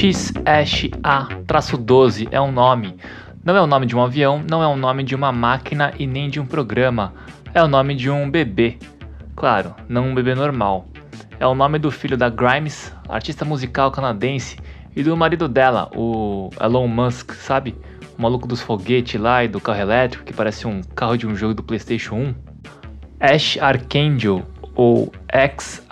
XSA-12 é um nome. Não é o nome de um avião, não é o nome de uma máquina e nem de um programa. É o nome de um bebê. Claro, não um bebê normal. É o nome do filho da Grimes, artista musical canadense, e do marido dela, o Elon Musk, sabe? O maluco dos foguetes lá e do carro elétrico que parece um carro de um jogo do PlayStation 1. Ash Archangel, ou XII,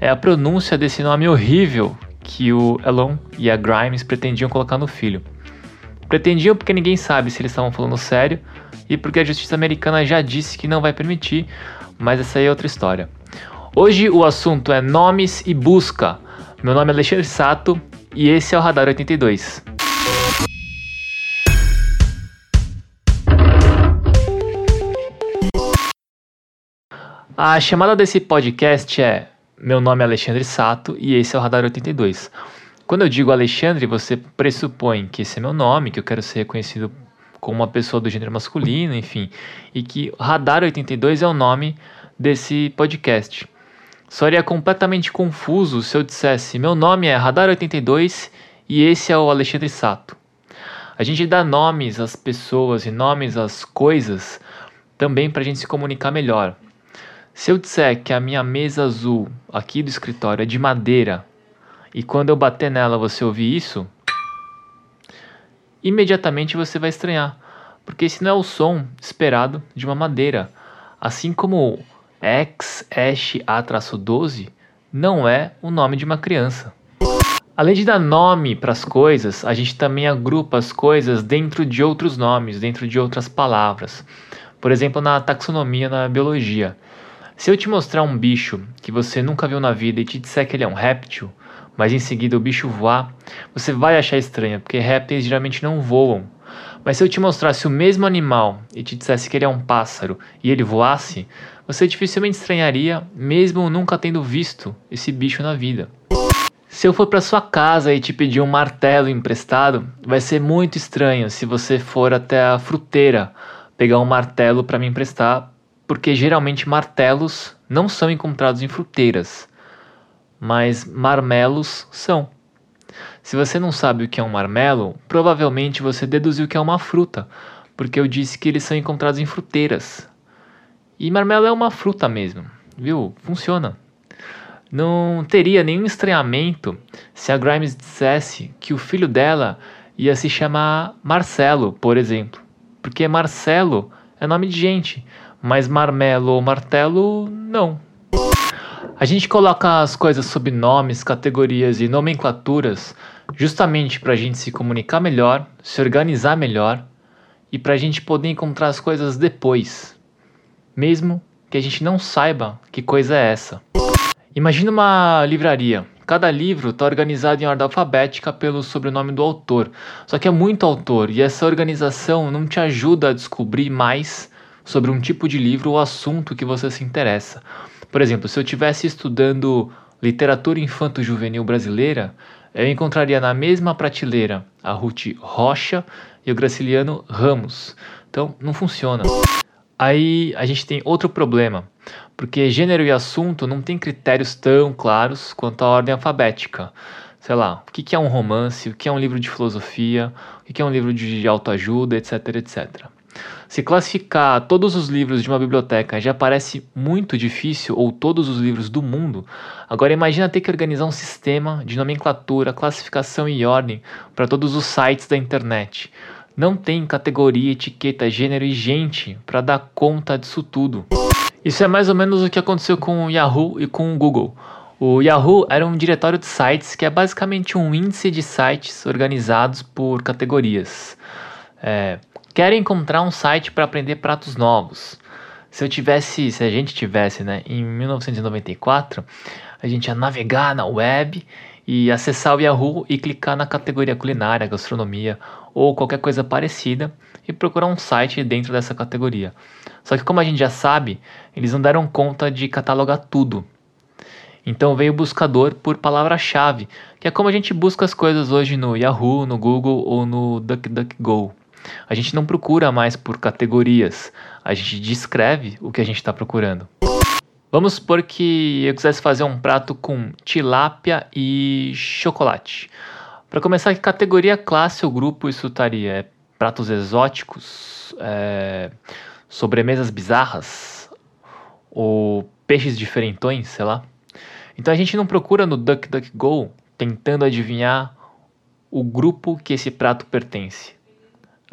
é a pronúncia desse nome horrível que o Elon e a Grimes pretendiam colocar no filho. Pretendiam porque ninguém sabe se eles estavam falando sério e porque a justiça americana já disse que não vai permitir, mas essa aí é outra história. Hoje o assunto é nomes e busca. Meu nome é Alexandre Sato e esse é o Radar 82. A chamada desse podcast é Meu nome é Alexandre Sato e esse é o Radar 82. Quando eu digo Alexandre, você pressupõe que esse é meu nome, que eu quero ser reconhecido como uma pessoa do gênero masculino, enfim, e que Radar 82 é o nome desse podcast. Seria completamente confuso se eu dissesse: meu nome é Radar 82 e esse é o Alexandre Sato. A gente dá nomes às pessoas e nomes às coisas também para a gente se comunicar melhor. Se eu disser que a minha mesa azul aqui do escritório é de madeira e quando eu bater nela você ouvir isso, imediatamente você vai estranhar, porque esse não é o som esperado de uma madeira. Assim como XSA-12 não é o nome de uma criança. Além de dar nome para as coisas, a gente também agrupa as coisas dentro de outros nomes, dentro de outras palavras. Por exemplo, na taxonomia na biologia. Se eu te mostrar um bicho que você nunca viu na vida e te disser que ele é um réptil, mas em seguida o bicho voar, você vai achar estranho, porque répteis geralmente não voam. Mas se eu te mostrasse o mesmo animal e te dissesse que ele é um pássaro e ele voasse, você dificilmente estranharia, mesmo nunca tendo visto esse bicho na vida. Se eu for para sua casa e te pedir um martelo emprestado, vai ser muito estranho se você for até a fruteira pegar um martelo para me emprestar, porque geralmente martelos não são encontrados em fruteiras, mas marmelos são. Se você não sabe o que é um marmelo, provavelmente você deduziu que é uma fruta, porque eu disse que eles são encontrados em fruteiras. E marmelo é uma fruta mesmo, viu? Funciona. Não teria nenhum estranhamento se a Grimes dissesse que o filho dela ia se chamar Marcelo, por exemplo, porque Marcelo é nome de gente, mas marmelo ou martelo, não. A gente coloca as coisas sob nomes, categorias e nomenclaturas justamente para a gente se comunicar melhor, se organizar melhor e para a gente poder encontrar as coisas depois, mesmo que a gente não saiba que coisa é essa. Imagina uma livraria. Cada livro está organizado em ordem alfabética pelo sobrenome do autor. Só que é muito autor e essa organização não te ajuda a descobrir mais sobre um tipo de livro ou assunto que você se interessa. Por exemplo, se eu estivesse estudando literatura infanto-juvenil brasileira, eu encontraria na mesma prateleira a Ruth Rocha e o Graciliano Ramos. Então, não funciona. Aí a gente tem outro problema, porque gênero e assunto não tem critérios tão claros quanto a ordem alfabética. Sei lá, o que é um romance, o que é um livro de filosofia, o que é um livro de autoajuda, etc, etc. Se classificar todos os livros de uma biblioteca já parece muito difícil, ou todos os livros do mundo, agora imagina ter que organizar um sistema de nomenclatura, classificação e ordem para todos os sites da internet. Não tem categoria, etiqueta, gênero e gente para dar conta disso tudo. Isso é mais ou menos o que aconteceu com o Yahoo e com o Google. O Yahoo era um diretório de sites que é basicamente um índice de sites organizados por categorias. É, Quero encontrar um site para aprender pratos novos. Se eu tivesse, se a gente tivesse, né, em 1994, a gente ia navegar na web e acessar o Yahoo e clicar na categoria culinária, gastronomia ou qualquer coisa parecida e procurar um site dentro dessa categoria. Só que como a gente já sabe, eles não deram conta de catalogar tudo. Então veio o buscador por palavra-chave, que é como a gente busca as coisas hoje no Yahoo, no Google ou no DuckDuckGo. A gente não procura mais por categorias, a gente descreve o que a gente está procurando. Vamos supor que eu quisesse fazer um prato com tilápia e chocolate. Para começar, que categoria, classe ou grupo isso estaria? É pratos exóticos? É, sobremesas bizarras? Ou peixes diferentões, sei lá? Então a gente não procura no DuckDuckGo tentando adivinhar o grupo que esse prato pertence.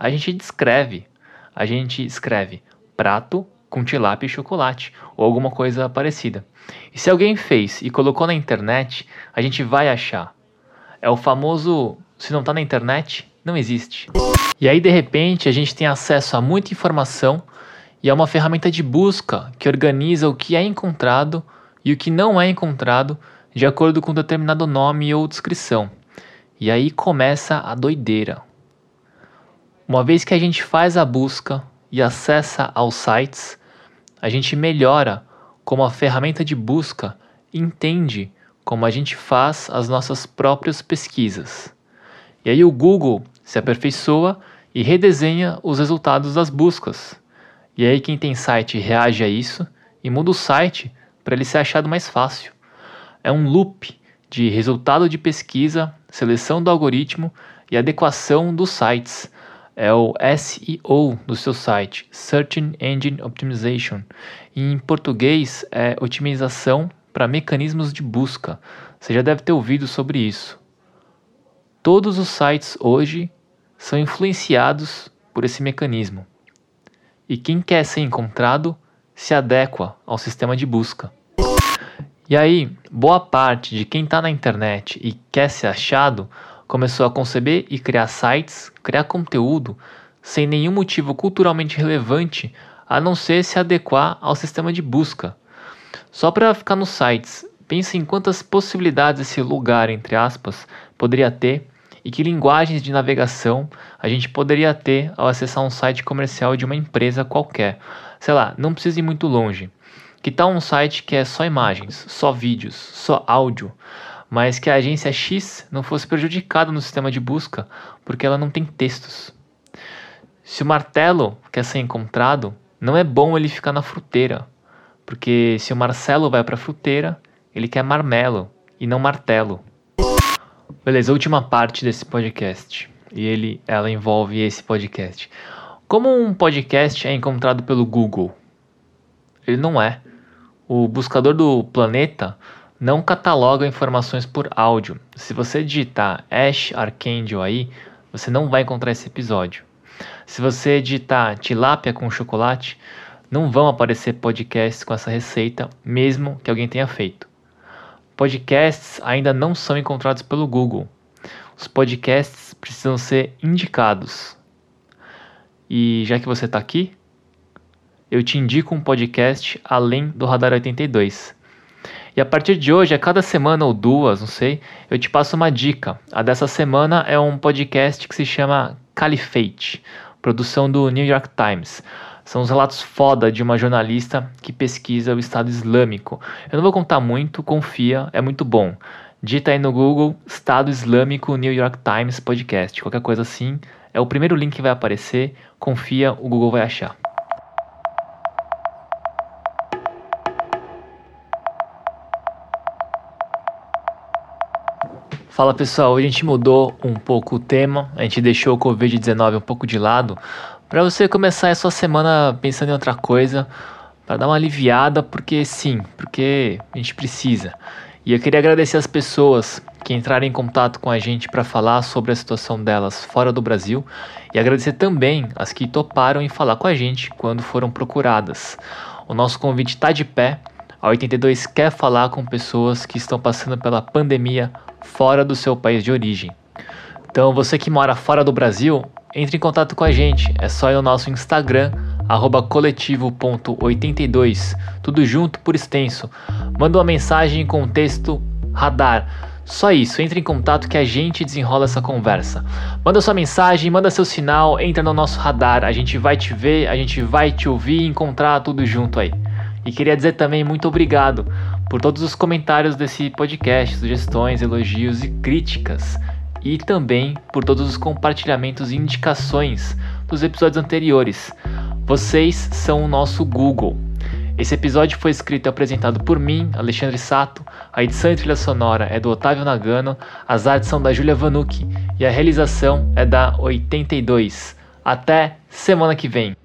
A gente descreve, a gente escreve prato com tilápia e chocolate ou alguma coisa parecida. E se alguém fez e colocou na internet, a gente vai achar. É o famoso se não está na internet, não existe. E aí de repente a gente tem acesso a muita informação e é uma ferramenta de busca que organiza o que é encontrado e o que não é encontrado de acordo com determinado nome ou descrição. E aí começa a doideira. Uma vez que a gente faz a busca e acessa aos sites, a gente melhora como a ferramenta de busca entende como a gente faz as nossas próprias pesquisas. E aí o Google se aperfeiçoa e redesenha os resultados das buscas. E aí quem tem site reage a isso e muda o site para ele ser achado mais fácil. É um loop de resultado de pesquisa, seleção do algoritmo e adequação dos sites é o SEO do seu site, Search Engine Optimization. Em português é otimização para mecanismos de busca. Você já deve ter ouvido sobre isso. Todos os sites hoje são influenciados por esse mecanismo. E quem quer ser encontrado se adequa ao sistema de busca. E aí, boa parte de quem está na internet e quer ser achado começou a conceber e criar sites, criar conteúdo sem nenhum motivo culturalmente relevante a não ser se adequar ao sistema de busca. Só para ficar nos sites, pense em quantas possibilidades esse lugar, entre aspas, poderia ter e que linguagens de navegação a gente poderia ter ao acessar um site comercial de uma empresa qualquer. Sei lá, não precisa ir muito longe. Que tal um site que é só imagens, só vídeos, só áudio? Mas que a agência X não fosse prejudicada no sistema de busca porque ela não tem textos. Se o martelo quer ser encontrado, não é bom ele ficar na fruteira, porque se o Marcelo vai para a fruteira, ele quer marmelo e não martelo. Beleza, última parte desse podcast. E ele, ela envolve esse podcast. Como um podcast é encontrado pelo Google? Ele não é. O buscador do planeta não cataloga informações por áudio. Se você digitar Ash Archangel aí, você não vai encontrar esse episódio. Se você digitar tilápia com chocolate, não vão aparecer podcasts com essa receita, mesmo que alguém tenha feito. Podcasts ainda não são encontrados pelo Google. Os podcasts precisam ser indicados. E já que você está aqui, eu te indico um podcast além do Radar 82 e a partir de hoje, a cada semana ou duas, não sei, eu te passo uma dica. A dessa semana é um podcast que se chama Caliphate, produção do New York Times. São os relatos foda de uma jornalista que pesquisa o Estado Islâmico. Eu não vou contar muito, confia, é muito bom. Dita aí no Google Estado Islâmico New York Times Podcast. Qualquer coisa assim, é o primeiro link que vai aparecer. Confia, o Google vai achar. Fala pessoal, hoje a gente mudou um pouco o tema, a gente deixou o Covid-19 um pouco de lado, para você começar a sua semana pensando em outra coisa, para dar uma aliviada, porque sim, porque a gente precisa. E eu queria agradecer as pessoas que entraram em contato com a gente para falar sobre a situação delas fora do Brasil e agradecer também as que toparam em falar com a gente quando foram procuradas. O nosso convite está de pé. A 82 quer falar com pessoas que estão passando pela pandemia fora do seu país de origem. Então, você que mora fora do Brasil, entre em contato com a gente. É só ir no nosso Instagram, coletivo.82, tudo junto por extenso. Manda uma mensagem com o texto radar. Só isso, entre em contato que a gente desenrola essa conversa. Manda sua mensagem, manda seu sinal, entra no nosso radar. A gente vai te ver, a gente vai te ouvir e encontrar tudo junto aí. E queria dizer também muito obrigado por todos os comentários desse podcast, sugestões, elogios e críticas, e também por todos os compartilhamentos e indicações dos episódios anteriores. Vocês são o nosso Google. Esse episódio foi escrito e apresentado por mim, Alexandre Sato. A edição e trilha sonora é do Otávio Nagano, as artes são da Julia Vanucci e a realização é da 82. Até semana que vem.